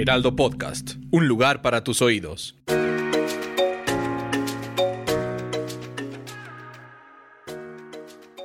Heraldo Podcast, un lugar para tus oídos.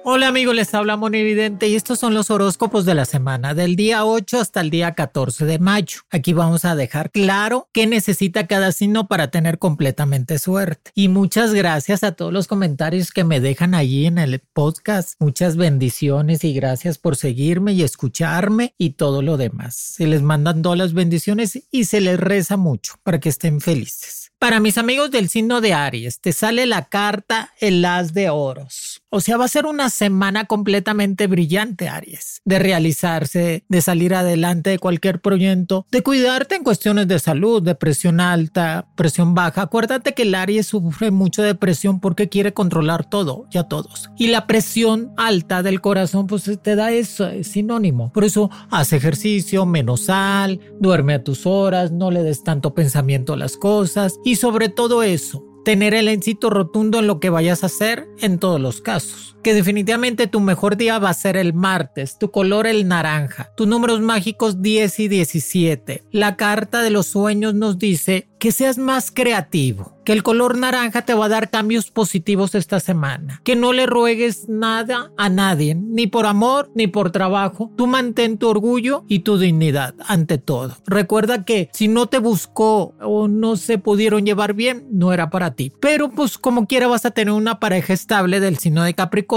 Hola amigos, les habla Monividente y estos son los horóscopos de la semana, del día 8 hasta el día 14 de mayo. Aquí vamos a dejar claro qué necesita cada signo para tener completamente suerte. Y muchas gracias a todos los comentarios que me dejan allí en el podcast. Muchas bendiciones y gracias por seguirme y escucharme y todo lo demás. Se les mandan todas las bendiciones y se les reza mucho para que estén felices. Para mis amigos del signo de Aries, te sale la carta el as de oros. O sea, va a ser una semana completamente brillante, Aries, de realizarse, de salir adelante de cualquier proyecto, de cuidarte en cuestiones de salud, de presión alta, presión baja. Acuérdate que el Aries sufre mucho de presión porque quiere controlar todo y a todos. Y la presión alta del corazón, pues te da eso, es sinónimo. Por eso, haz ejercicio, menos sal, duerme a tus horas, no le des tanto pensamiento a las cosas y sobre todo eso, tener el éxito rotundo en lo que vayas a hacer en todos los casos que definitivamente tu mejor día va a ser el martes, tu color el naranja, tus números mágicos 10 y 17. La carta de los sueños nos dice que seas más creativo, que el color naranja te va a dar cambios positivos esta semana, que no le ruegues nada a nadie, ni por amor ni por trabajo. Tú mantén tu orgullo y tu dignidad ante todo. Recuerda que si no te buscó o no se pudieron llevar bien, no era para ti. Pero pues como quiera vas a tener una pareja estable del signo de Capricornio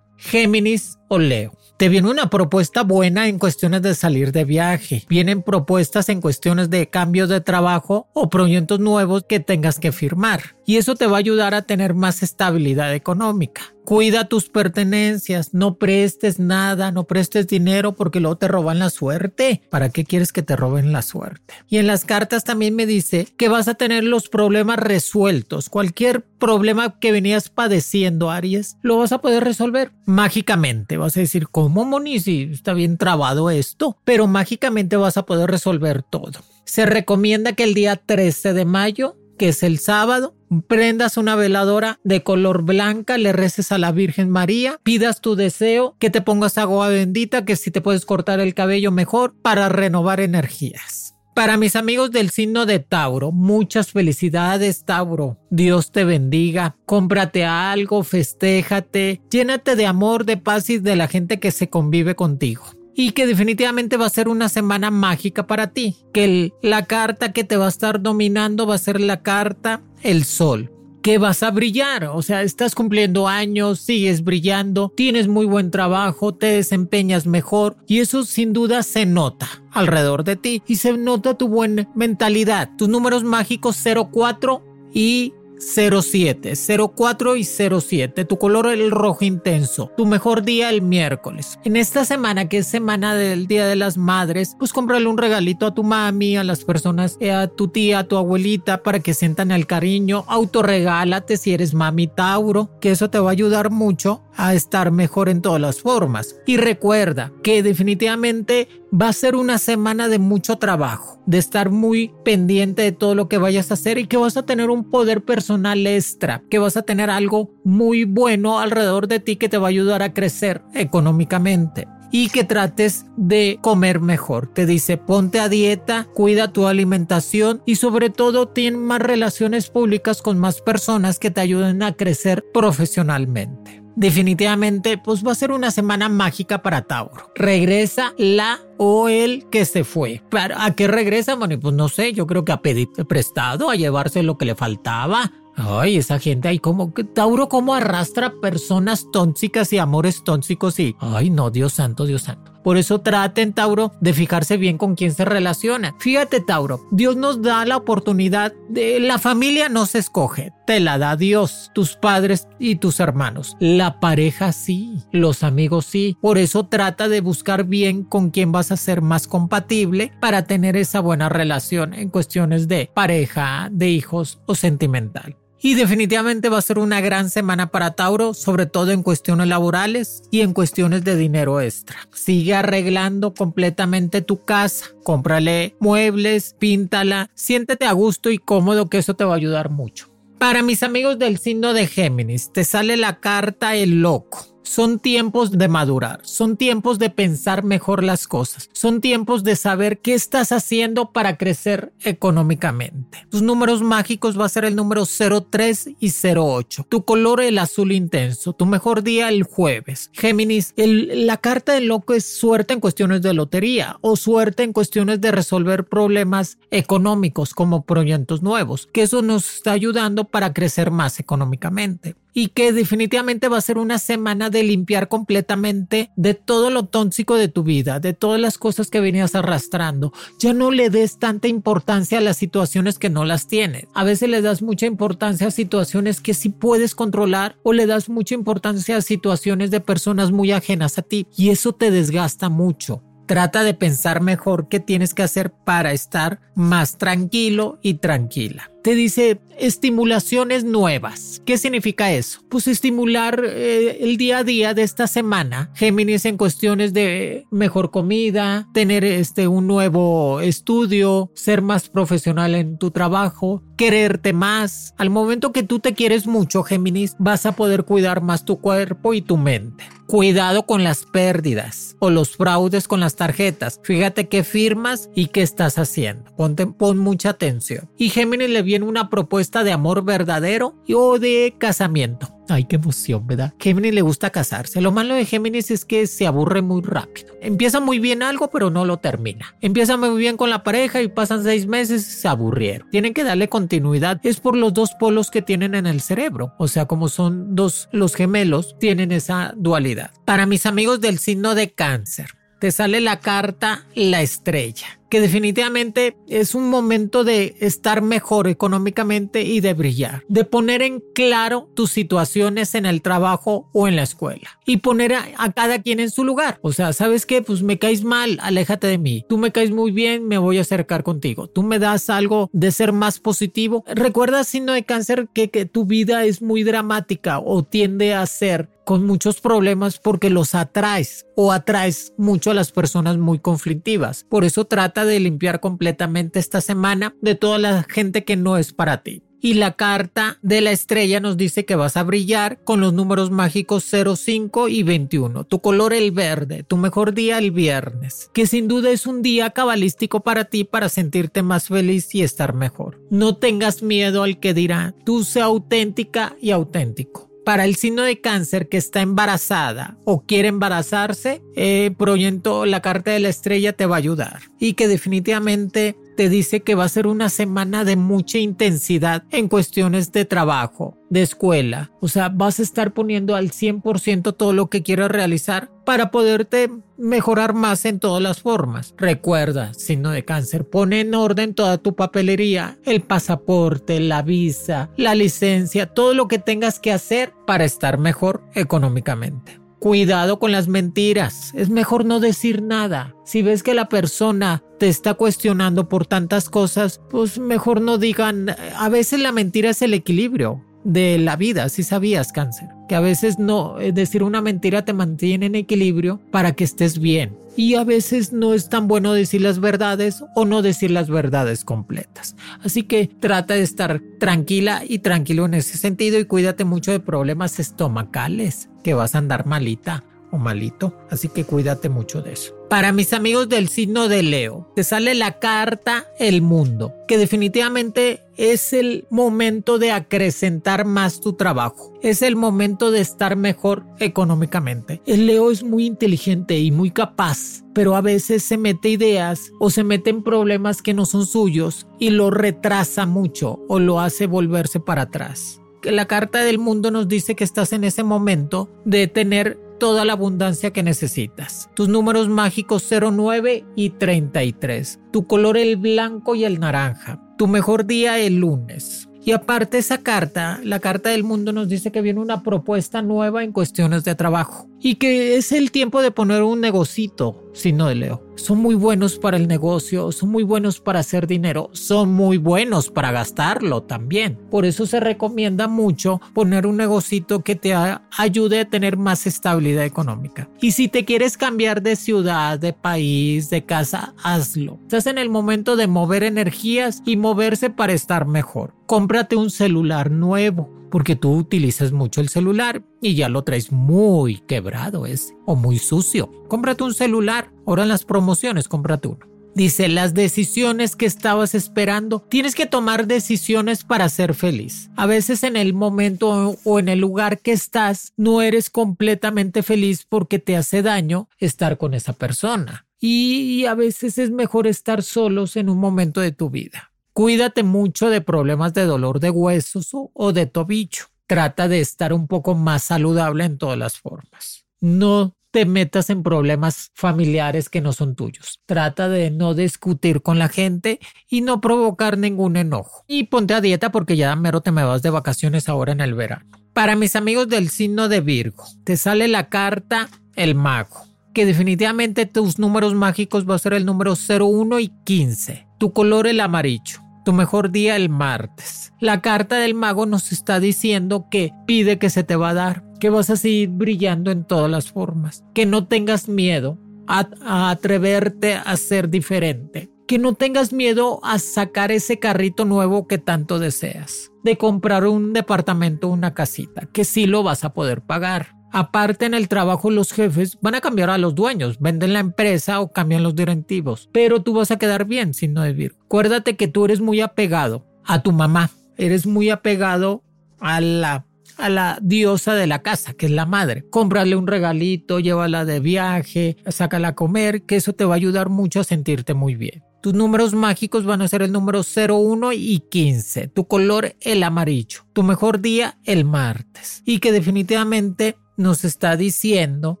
Géminis o Leo. Te viene una propuesta buena en cuestiones de salir de viaje. Vienen propuestas en cuestiones de cambios de trabajo o proyectos nuevos que tengas que firmar. Y eso te va a ayudar a tener más estabilidad económica. Cuida tus pertenencias, no prestes nada, no prestes dinero porque luego te roban la suerte. ¿Para qué quieres que te roben la suerte? Y en las cartas también me dice que vas a tener los problemas resueltos. Cualquier problema que venías padeciendo, Aries, lo vas a poder resolver mágicamente. Vas a decir, ¿cómo, Moni? Si está bien trabado esto, pero mágicamente vas a poder resolver todo. Se recomienda que el día 13 de mayo que es el sábado, prendas una veladora de color blanca, le reces a la Virgen María, pidas tu deseo, que te pongas agua bendita, que si te puedes cortar el cabello mejor para renovar energías. Para mis amigos del signo de Tauro, muchas felicidades Tauro. Dios te bendiga. Cómprate algo, festéjate, llénate de amor, de paz y de la gente que se convive contigo y que definitivamente va a ser una semana mágica para ti, que la carta que te va a estar dominando va a ser la carta el sol que vas a brillar, o sea, estás cumpliendo años, sigues brillando, tienes muy buen trabajo, te desempeñas mejor y eso sin duda se nota alrededor de ti y se nota tu buena mentalidad, tus números mágicos 04 y 07, 04 y 07. Tu color el rojo intenso. Tu mejor día el miércoles. En esta semana, que es semana del Día de las Madres, pues cómprale un regalito a tu mami, a las personas, eh, a tu tía, a tu abuelita, para que sientan el cariño. Autorregálate si eres mami Tauro, que eso te va a ayudar mucho a estar mejor en todas las formas. Y recuerda que definitivamente va a ser una semana de mucho trabajo, de estar muy pendiente de todo lo que vayas a hacer y que vas a tener un poder personal extra, que vas a tener algo muy bueno alrededor de ti que te va a ayudar a crecer económicamente y que trates de comer mejor. Te dice ponte a dieta, cuida tu alimentación y sobre todo ten más relaciones públicas con más personas que te ayuden a crecer profesionalmente. Definitivamente, pues va a ser una semana mágica para Tauro. Regresa la o el que se fue. ¿A qué regresa? Bueno, pues no sé, yo creo que a pedir prestado, a llevarse lo que le faltaba. Ay, esa gente ahí como Tauro como arrastra personas tóxicas y amores tóxicos y ay no, Dios santo, Dios santo. Por eso traten, Tauro, de fijarse bien con quién se relaciona. Fíjate, Tauro, Dios nos da la oportunidad de la familia no se escoge, te la da Dios, tus padres y tus hermanos. La pareja sí, los amigos sí. Por eso trata de buscar bien con quién vas a ser más compatible para tener esa buena relación en cuestiones de pareja, de hijos o sentimental. Y definitivamente va a ser una gran semana para Tauro, sobre todo en cuestiones laborales y en cuestiones de dinero extra. Sigue arreglando completamente tu casa, cómprale muebles, píntala, siéntete a gusto y cómodo que eso te va a ayudar mucho. Para mis amigos del signo de Géminis, te sale la carta el loco. Son tiempos de madurar, son tiempos de pensar mejor las cosas, son tiempos de saber qué estás haciendo para crecer económicamente. Tus números mágicos va a ser el número 03 y 08. Tu color el azul intenso, tu mejor día el jueves. Géminis, la carta del loco es suerte en cuestiones de lotería o suerte en cuestiones de resolver problemas económicos como proyectos nuevos, que eso nos está ayudando para crecer más económicamente y que definitivamente va a ser una semana de limpiar completamente de todo lo tóxico de tu vida, de todas las cosas que venías arrastrando. Ya no le des tanta importancia a las situaciones que no las tienes. A veces le das mucha importancia a situaciones que sí puedes controlar o le das mucha importancia a situaciones de personas muy ajenas a ti y eso te desgasta mucho. Trata de pensar mejor qué tienes que hacer para estar más tranquilo y tranquila te dice estimulaciones nuevas. ¿Qué significa eso? Pues estimular eh, el día a día de esta semana. Géminis en cuestiones de mejor comida, tener este un nuevo estudio, ser más profesional en tu trabajo, quererte más. Al momento que tú te quieres mucho, Géminis, vas a poder cuidar más tu cuerpo y tu mente. Cuidado con las pérdidas o los fraudes con las tarjetas. Fíjate qué firmas y qué estás haciendo. Ponte, pon mucha atención. Y Géminis le viene una propuesta de amor verdadero o de casamiento. Ay, qué emoción, ¿verdad? Géminis le gusta casarse. Lo malo de Géminis es que se aburre muy rápido. Empieza muy bien algo, pero no lo termina. Empieza muy bien con la pareja y pasan seis meses y se aburrieron. Tienen que darle continuidad. Es por los dos polos que tienen en el cerebro. O sea, como son dos, los gemelos, tienen esa dualidad. Para mis amigos del signo de cáncer, te sale la carta la estrella que definitivamente es un momento de estar mejor económicamente y de brillar, de poner en claro tus situaciones en el trabajo o en la escuela y poner a, cada quien en su lugar. O sea, ¿sabes qué? Pues me caes mal, aléjate de mí. Tú me caes muy bien, me voy a acercar contigo. Tú me das algo de ser más positivo. Recuerda, signo de cáncer, que tu vida es muy dramática o tiende a ser con muchos problemas porque los atraes o atraes mucho a las personas muy conflictivas. Por eso trata de limpiar completamente esta semana de toda la gente que no es para ti. Y la carta de la estrella nos dice que vas a brillar con los números mágicos 05 y 21. Tu color el verde, tu mejor día el viernes, que sin duda es un día cabalístico para ti para sentirte más feliz y estar mejor. No tengas miedo al que dirá, tú sea auténtica y auténtico para el signo de cáncer que está embarazada o quiere embarazarse, eh, proyecto la carta de la estrella te va a ayudar y que definitivamente te dice que va a ser una semana de mucha intensidad en cuestiones de trabajo, de escuela. O sea, vas a estar poniendo al 100% todo lo que quieras realizar para poderte mejorar más en todas las formas. Recuerda, signo de cáncer, pone en orden toda tu papelería, el pasaporte, la visa, la licencia, todo lo que tengas que hacer para estar mejor económicamente. Cuidado con las mentiras. Es mejor no decir nada. Si ves que la persona te está cuestionando por tantas cosas, pues mejor no digan. A veces la mentira es el equilibrio de la vida, si sabías cáncer, que a veces no decir una mentira te mantiene en equilibrio para que estés bien y a veces no es tan bueno decir las verdades o no decir las verdades completas. Así que trata de estar tranquila y tranquilo en ese sentido y cuídate mucho de problemas estomacales, que vas a andar malita o malito, así que cuídate mucho de eso. Para mis amigos del signo de Leo, te sale la carta El Mundo, que definitivamente es el momento de acrecentar más tu trabajo. Es el momento de estar mejor económicamente. El Leo es muy inteligente y muy capaz, pero a veces se mete ideas o se mete en problemas que no son suyos y lo retrasa mucho o lo hace volverse para atrás. La carta del mundo nos dice que estás en ese momento de tener toda la abundancia que necesitas. Tus números mágicos 09 y 33. Tu color el blanco y el naranja. Tu mejor día el lunes. Y aparte esa carta, la carta del mundo nos dice que viene una propuesta nueva en cuestiones de trabajo y que es el tiempo de poner un negocito, no de Leo. Son muy buenos para el negocio, son muy buenos para hacer dinero, son muy buenos para gastarlo también. Por eso se recomienda mucho poner un negocito que te ayude a tener más estabilidad económica. Y si te quieres cambiar de ciudad, de país, de casa, hazlo. Estás en el momento de mover energías y moverse para estar mejor. Cómprate un celular nuevo porque tú utilizas mucho el celular y ya lo traes muy quebrado ese o muy sucio. Cómprate un celular, ahora en las promociones cómprate uno. Dice, las decisiones que estabas esperando, tienes que tomar decisiones para ser feliz. A veces en el momento o en el lugar que estás, no eres completamente feliz porque te hace daño estar con esa persona. Y a veces es mejor estar solos en un momento de tu vida. Cuídate mucho de problemas de dolor de huesos o de tobillo. Trata de estar un poco más saludable en todas las formas. No te metas en problemas familiares que no son tuyos. Trata de no discutir con la gente y no provocar ningún enojo. Y ponte a dieta porque ya mero te me vas de vacaciones ahora en el verano. Para mis amigos del signo de Virgo, te sale la carta El Mago, que definitivamente tus números mágicos va a ser el número 01 y 15. Tu color el amarillo tu mejor día el martes. La carta del mago nos está diciendo que pide que se te va a dar, que vas a seguir brillando en todas las formas, que no tengas miedo a, atreverte a ser diferente, que no tengas miedo a sacar ese carrito nuevo que tanto deseas, de comprar un departamento una casita, que sí lo vas a poder pagar Aparte en el trabajo los jefes van a cambiar a los dueños, venden la empresa o cambian los directivos, pero tú vas a quedar bien sin no decir. Acuérdate que tú eres muy apegado a tu mamá, eres muy apegado a la a la diosa de la casa, que es la madre. Cómprale un regalito, llévala de viaje, sácala a comer, que eso te va a ayudar mucho a sentirte muy bien. Tus números mágicos van a ser el número 01 y 15. Tu color el amarillo. Tu mejor día el martes. Y que definitivamente nos está diciendo,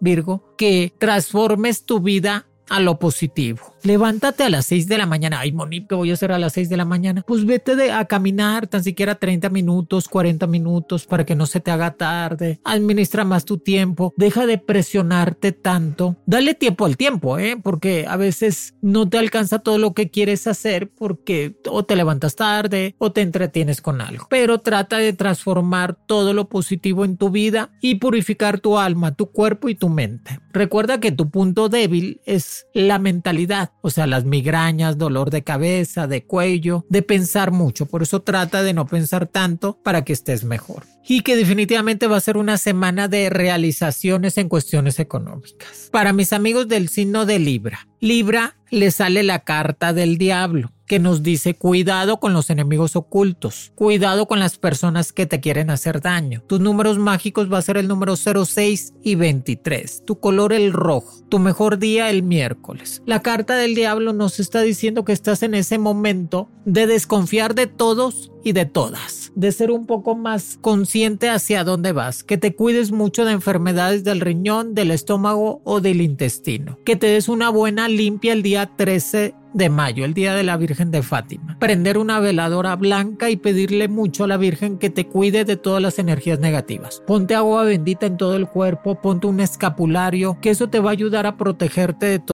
Virgo, que transformes tu vida a lo positivo levántate a las 6 de la mañana. Ay, Monique, ¿qué voy a hacer a las 6 de la mañana? Pues vete a caminar tan siquiera 30 minutos, 40 minutos para que no se te haga tarde. Administra más tu tiempo. Deja de presionarte tanto. Dale tiempo al tiempo, ¿eh? Porque a veces no te alcanza todo lo que quieres hacer porque o te levantas tarde o te entretienes con algo. Pero trata de transformar todo lo positivo en tu vida y purificar tu alma, tu cuerpo y tu mente. Recuerda que tu punto débil es la mentalidad o sea, las migrañas, dolor de cabeza, de cuello, de pensar mucho. Por eso trata de no pensar tanto para que estés mejor. Y que definitivamente va a ser una semana de realizaciones en cuestiones económicas. Para mis amigos del signo de Libra, Libra le sale la carta del diablo que nos dice cuidado con los enemigos ocultos, cuidado con las personas que te quieren hacer daño. Tus números mágicos va a ser el número 06 y 23, tu color el rojo, tu mejor día el miércoles. La carta del diablo nos está diciendo que estás en ese momento de desconfiar de todos y de todas, de ser un poco más consciente hacia dónde vas, que te cuides mucho de enfermedades del riñón, del estómago o del intestino, que te des una buena limpia el día 13 de mayo, el día de la Virgen de Fátima. Prender una veladora blanca y pedirle mucho a la Virgen que te cuide de todas las energías negativas. Ponte agua bendita en todo el cuerpo, ponte un escapulario, que eso te va a ayudar a protegerte de todo.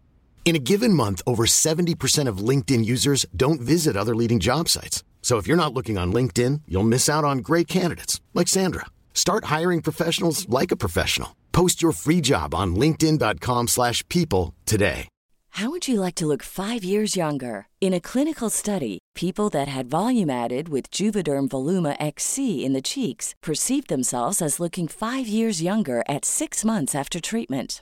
In a given month, over 70% of LinkedIn users don't visit other leading job sites. So if you're not looking on LinkedIn, you'll miss out on great candidates like Sandra. Start hiring professionals like a professional. Post your free job on linkedin.com/people today. How would you like to look five years younger? In a clinical study, people that had volume added with Juvederm Voluma XC in the cheeks perceived themselves as looking five years younger at six months after treatment.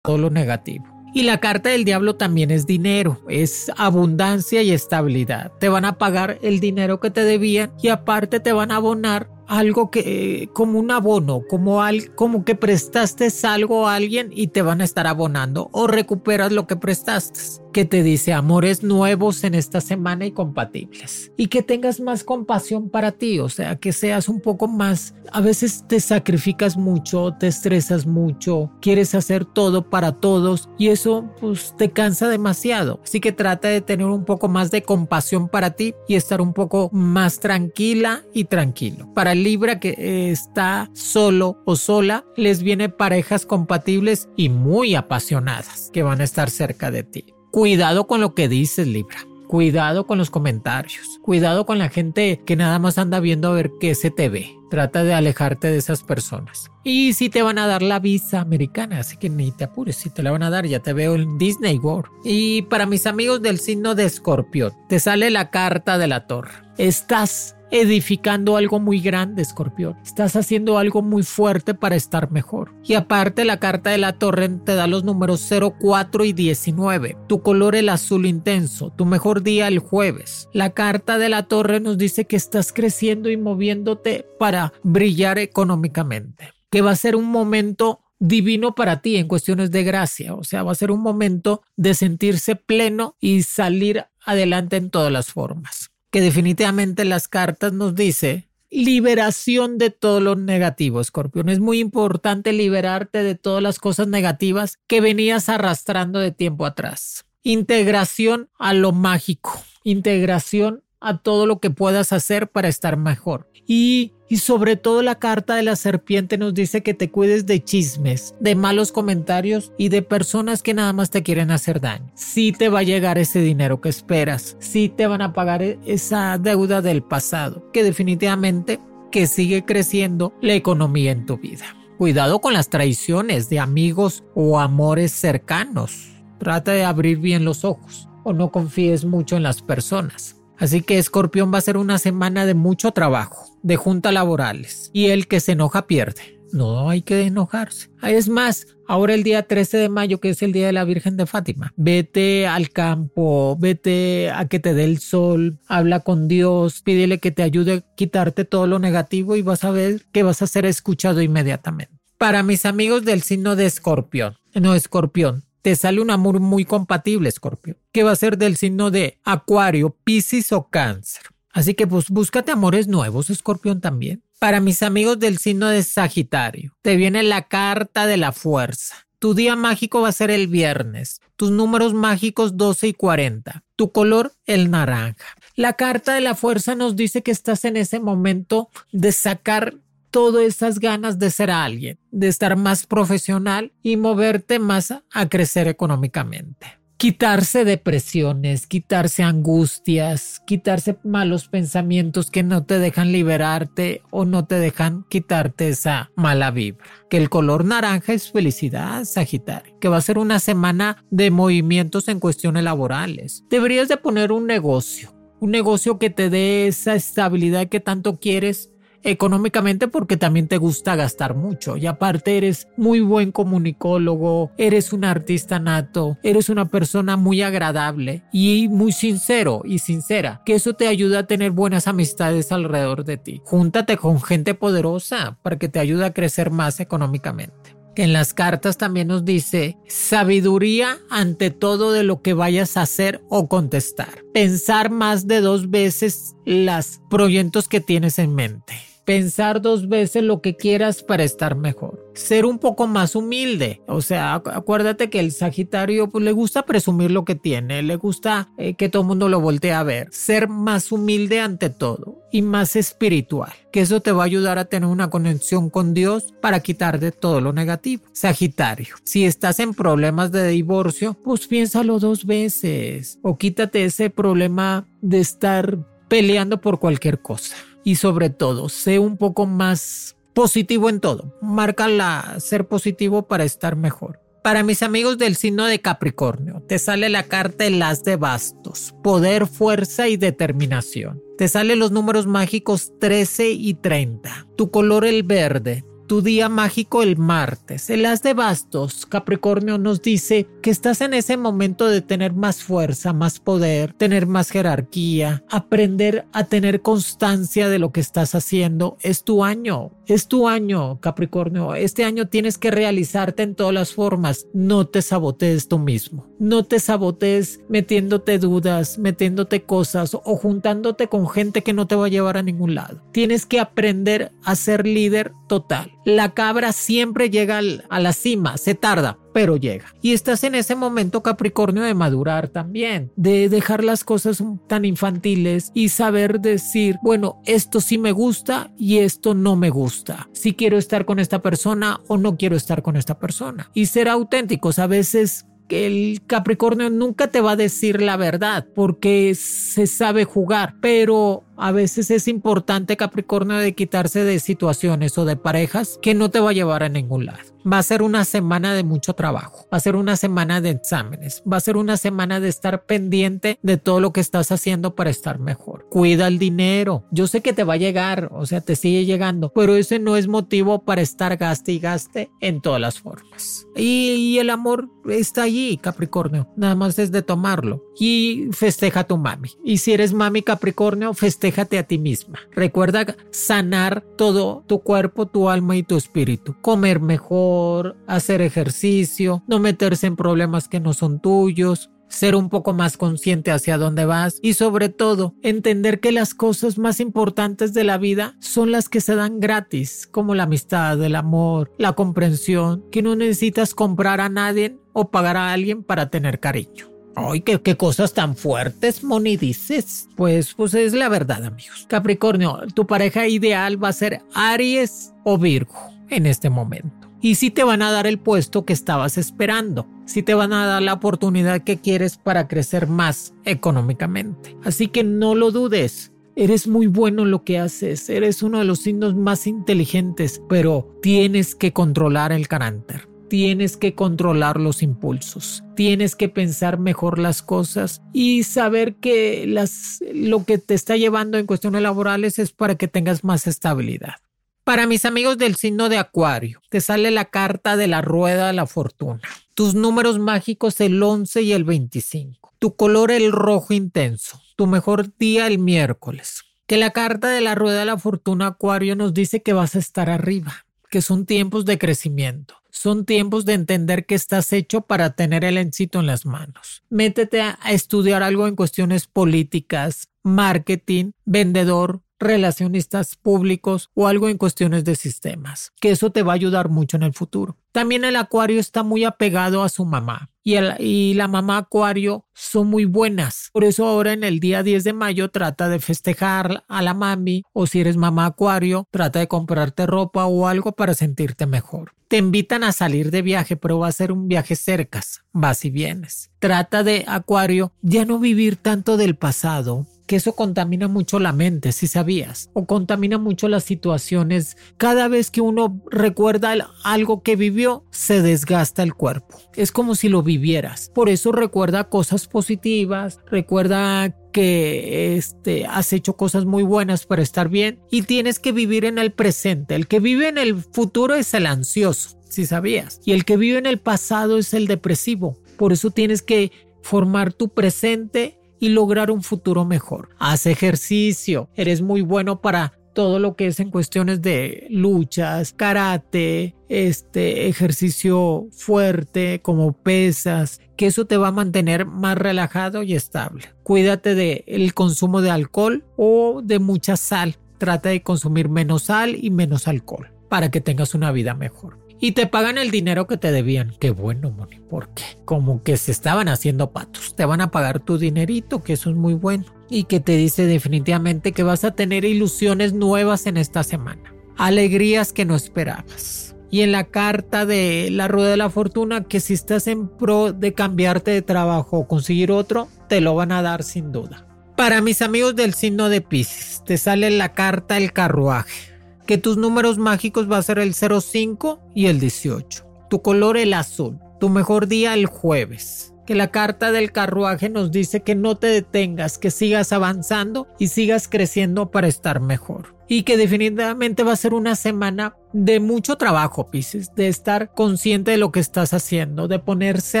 Todo lo negativo. Y la carta del diablo también es dinero, es abundancia y estabilidad. Te van a pagar el dinero que te debían y aparte te van a abonar algo que como un abono, como, al, como que prestaste algo a alguien y te van a estar abonando o recuperas lo que prestaste. Que te dice amores nuevos en esta semana y compatibles. Y que tengas más compasión para ti, o sea, que seas un poco más, a veces te sacrificas mucho, te estresas mucho, quieres hacer todo para todos y eso pues te cansa demasiado. Así que trata de tener un poco más de compasión para ti y estar un poco más tranquila y tranquilo. Para Libra que eh, está solo o sola, les viene parejas compatibles y muy apasionadas que van a estar cerca de ti. Cuidado con lo que dices, Libra. Cuidado con los comentarios. Cuidado con la gente que nada más anda viendo a ver qué se te ve. Trata de alejarte de esas personas. Y si te van a dar la visa americana, así que ni te apures, si te la van a dar, ya te veo en Disney World. Y para mis amigos del signo de Escorpio, te sale la carta de la torre. Estás edificando algo muy grande, escorpión. Estás haciendo algo muy fuerte para estar mejor. Y aparte la carta de la torre te da los números 0, 4 y 19. Tu color el azul intenso, tu mejor día el jueves. La carta de la torre nos dice que estás creciendo y moviéndote para brillar económicamente. Que va a ser un momento divino para ti en cuestiones de gracia. O sea, va a ser un momento de sentirse pleno y salir adelante en todas las formas que definitivamente las cartas nos dice liberación de todo lo negativo, Escorpión. Es muy importante liberarte de todas las cosas negativas que venías arrastrando de tiempo atrás. Integración a lo mágico, integración a todo lo que puedas hacer para estar mejor. Y, y, sobre todo la carta de la serpiente nos dice que te cuides de chismes, de malos comentarios y de personas que nada más te quieren hacer daño. Sí te va a llegar ese dinero que esperas, sí te van a pagar esa deuda del pasado, que definitivamente que sigue creciendo la economía en tu vida. Cuidado con las traiciones de amigos o amores cercanos. Trata de abrir bien los ojos o no confíes mucho en las personas. Así que Escorpión va a ser una semana de mucho trabajo, de juntas laborales. Y el que se enoja pierde. No hay que enojarse. Es más, ahora el día 13 de mayo, que es el día de la Virgen de Fátima, vete al campo, vete a que te dé el sol, habla con Dios, pídele que te ayude a quitarte todo lo negativo y vas a ver que vas a ser escuchado inmediatamente. Para mis amigos del signo de Escorpión, no Escorpión, te sale un amor muy compatible, Escorpio, que va a ser del signo de Acuario, Piscis o Cáncer. Así que pues búscate amores nuevos, Escorpión también. Para mis amigos del signo de Sagitario, te viene la carta de la fuerza. Tu día mágico va a ser el viernes. Tus números mágicos 12 y 40. Tu color el naranja. La carta de la fuerza nos dice que estás en ese momento de sacar todas esas ganas de ser alguien, de estar más profesional y moverte más a crecer económicamente. Quitarse depresiones, quitarse angustias, quitarse malos pensamientos que no te dejan liberarte o no te dejan quitarte esa mala vibra. Que el color naranja es felicidad, Sagitario. Que va a ser una semana de movimientos en cuestiones laborales. Deberías de poner un negocio, un negocio que te dé esa estabilidad que tanto quieres económicamente porque también te gusta gastar mucho y aparte eres muy buen comunicólogo, eres un artista nato, eres una persona muy agradable y muy sincero y sincera, que eso te ayuda a tener buenas amistades alrededor de ti. Júntate con gente poderosa para que te ayude a crecer más económicamente en las cartas también nos dice sabiduría ante todo de lo que vayas a hacer o contestar. Pensar más de dos veces los proyectos que tienes en mente pensar dos veces lo que quieras para estar mejor. Ser un poco más humilde. O sea, acuérdate que el Sagitario pues, le gusta presumir lo que tiene, le gusta eh, que todo el mundo lo voltee a ver. Ser más humilde ante todo y más espiritual, que eso te va a ayudar a tener una conexión con Dios para quitar de todo lo negativo. Sagitario, si estás en problemas de divorcio, pues piénsalo dos veces o quítate ese problema de estar peleando por cualquier cosa y sobre todo, sé un poco más positivo en todo. Marca la ser positivo para estar mejor. Para mis amigos del signo de Capricornio, te sale la carta de las de bastos, poder, fuerza y determinación. Te salen los números mágicos 13 y 30. Tu color el verde, tu día mágico el martes. El as de bastos, Capricornio, nos dice que estás en ese momento de tener más fuerza, más poder, tener más jerarquía, aprender a tener constancia de lo que estás haciendo. Es tu año, es tu año, Capricornio. Este año tienes que realizarte en todas las formas. No te sabotees tú mismo. No te sabotees metiéndote dudas, metiéndote cosas o juntándote con gente que no te va a llevar a ningún lado. Tienes que aprender a ser líder total. La cabra siempre llega a la cima, se tarda, pero llega. Y estás en ese momento Capricornio de madurar también, de dejar las cosas tan infantiles y saber decir, bueno, esto sí me gusta y esto no me gusta. Si quiero estar con esta persona o no quiero estar con esta persona. Y ser auténticos. A veces el Capricornio nunca te va a decir la verdad porque se sabe jugar, pero a veces es importante Capricornio de quitarse de situaciones o de parejas que no te va a llevar a ningún lado. Va a ser una semana de mucho trabajo, va a ser una semana de exámenes, va a ser una semana de estar pendiente de todo lo que estás haciendo para estar mejor. Cuida el dinero. Yo sé que te va a llegar, o sea, te sigue llegando, pero ese no es motivo para estar gaste y gaste en todas las formas. Y, el amor está allí, Capricornio, nada más es de tomarlo. Y festeja a tu mami. Y si eres mami Capricornio, festejate a ti misma. Recuerda sanar todo tu cuerpo, tu alma y tu espíritu. Comer mejor hacer ejercicio, no meterse en problemas que no son tuyos, ser un poco más consciente hacia dónde vas y sobre todo entender que las cosas más importantes de la vida son las que se dan gratis, como la amistad, el amor, la comprensión, que no necesitas comprar a nadie o pagar a alguien para tener cariño. Ay, ¿qué, cosas tan fuertes, Moni, dices. Pues, pues es la verdad, amigos. Capricornio, tu pareja ideal va a ser Aries o Virgo en este momento y si te van a dar el puesto que estabas esperando, si te van a dar la oportunidad que quieres para crecer más económicamente. Así que no lo dudes. Eres muy bueno en lo que haces, eres uno de los signos más inteligentes, pero tienes que controlar el carácter, tienes que controlar los impulsos, tienes que pensar mejor las cosas y saber que las, lo que te está llevando en cuestiones laborales es para que tengas más estabilidad. Para mis amigos del signo de Acuario, te sale la carta de la rueda de la fortuna. Tus números mágicos el 11 y el 25. Tu color el rojo intenso. Tu mejor día el miércoles. Que la carta de la rueda de la fortuna Acuario nos dice que vas a estar arriba, que son tiempos de crecimiento. Son tiempos de entender que estás hecho para tener el éxito en las manos. Métete a estudiar algo en cuestiones políticas, marketing, vendedor, relacionistas públicos o algo en cuestiones de sistemas, que eso te va a ayudar mucho en el futuro. También el acuario está muy apegado a su mamá y, y, la mamá acuario son muy buenas. Por eso ahora en el día 10 de mayo trata de festejar a la mami o si eres mamá acuario, trata de comprarte ropa o algo para sentirte mejor. Te invitan a salir de viaje, pero va a ser un viaje cercas, vas y vienes. Trata de acuario ya no vivir tanto del pasado, que eso contamina mucho la mente, si sabías, o contamina mucho las situaciones. Cada vez que uno recuerda algo que vivió, se desgasta el cuerpo. Es como si lo vivieras. Por eso recuerda cosas positivas, recuerda que este, has hecho cosas muy buenas para estar bien y tienes que vivir en el presente. El que vive en el futuro es el ansioso, si sabías. Y el que vive en el pasado es el depresivo. Por eso tienes que formar tu presente y lograr un futuro mejor. Haz ejercicio. Eres muy bueno para todo lo que es en cuestiones de luchas, karate, este ejercicio fuerte como pesas, que eso te va a mantener más relajado y estable. Cuídate del el consumo de alcohol o de mucha sal. Trata de consumir menos sal y menos alcohol para que tengas una vida mejor. Y te pagan el dinero que te debían. Qué bueno, Moni, porque como que se estaban haciendo patos. Te van a pagar tu dinerito, que eso es muy bueno y que te dice definitivamente que vas a tener ilusiones nuevas en esta semana, alegrías que no esperabas. Y en la carta de la rueda de la fortuna, que si estás en pro de cambiarte de trabajo o conseguir otro, te lo van a dar sin duda. Para mis amigos del signo de Pisces, te sale la carta el carruaje, que tus números mágicos va a ser el 05 y el 18. Tu color el azul, tu mejor día el jueves que la carta del carruaje nos dice que no te detengas, que sigas avanzando y sigas creciendo para estar mejor. Y que definitivamente va a ser una semana de mucho trabajo, Pisces, de estar consciente de lo que estás haciendo, de ponerse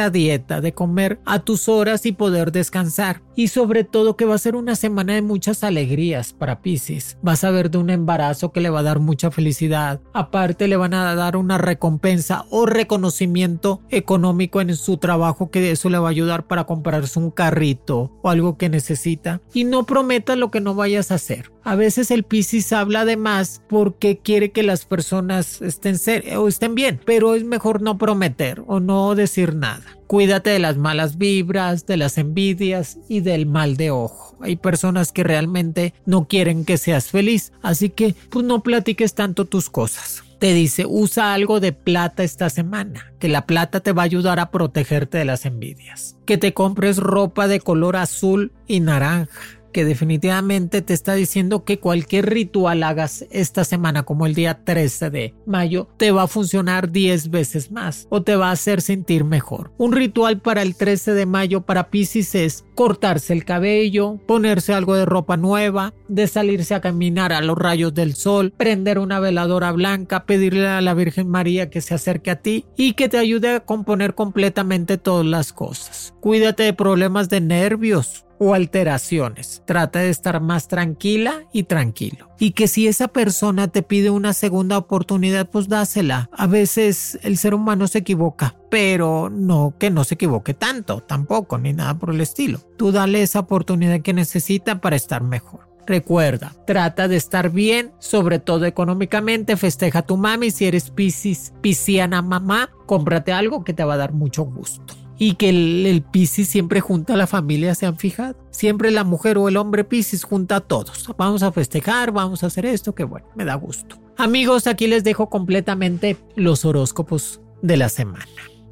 a dieta, de comer a tus horas y poder descansar. Y sobre todo que va a ser una semana de muchas alegrías para Pisces. Vas a ver de un embarazo que le va a dar mucha felicidad. Aparte le van a dar una recompensa o reconocimiento económico en su trabajo que eso le va a ayudar para comprarse un carrito o algo que necesita. Y no prometas lo que no vayas a hacer. A veces el Pisces habla de más porque quiere que las personas estén, o estén bien, pero es mejor no prometer o no decir nada. Cuídate de las malas vibras, de las envidias y del mal de ojo. Hay personas que realmente no quieren que seas feliz, así que pues no platiques tanto tus cosas te dice usa algo de plata esta semana, que la plata te va a ayudar a protegerte de las envidias, que te compres ropa de color azul y naranja, que definitivamente te está diciendo que cualquier ritual hagas esta semana, como el día 13 de mayo, te va a funcionar 10 veces más o te va a hacer sentir mejor. Un ritual para el 13 de mayo para Pisces es cortarse el cabello, ponerse algo de ropa nueva, de salirse a caminar a los rayos del sol, prender una veladora blanca, pedirle a la Virgen María que se acerque a ti y que te ayude a componer completamente todas las cosas. Cuídate de problemas de nervios, o alteraciones. Trata de estar más tranquila y tranquilo. Y que si esa persona te pide una segunda oportunidad, pues dásela. A veces el ser humano se equivoca, pero no que no se equivoque tanto, tampoco, ni nada por el estilo. Tú dale esa oportunidad que necesita para estar mejor. Recuerda, trata de estar bien, sobre todo económicamente, festeja a tu mami, si eres piscis, pisciana mamá, cómprate algo que te va a dar mucho gusto y que el, Piscis siempre junta a la familia, se han fijado. Siempre la mujer o el hombre Piscis junta a todos. Vamos a festejar, vamos a hacer esto, que bueno, me da gusto. Amigos, aquí les dejo completamente los horóscopos de la semana.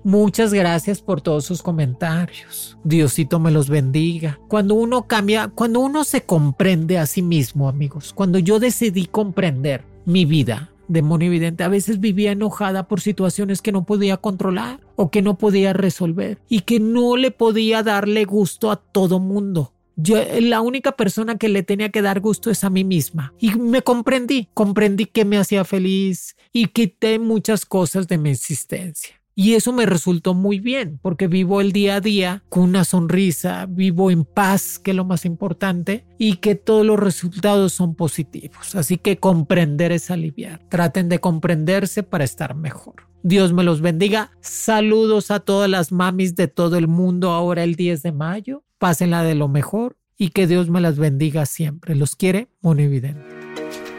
Muchas gracias por todos sus comentarios. Diosito me los bendiga. Cuando uno cambia, cuando uno se comprende a sí mismo, amigos, cuando yo decidí comprender mi vida, demonio evidente, a veces vivía enojada por situaciones que no podía controlar o que no podía resolver y que no le podía darle gusto a todo mundo. Yo, la única persona que le tenía que dar gusto es a mí misma. Y me comprendí, comprendí que me hacía feliz y quité muchas cosas de mi existencia. Y eso me resultó muy bien, porque vivo el día a día con una sonrisa, vivo en paz, que es lo más importante, y que todos los resultados son positivos. Así que comprender es aliviar. Traten de comprenderse para estar mejor. Dios me los bendiga. Saludos a todas las mamis de todo el mundo ahora el 10 de mayo. Pásenla de lo mejor y que Dios me las bendiga siempre. Los quiere, Monividente.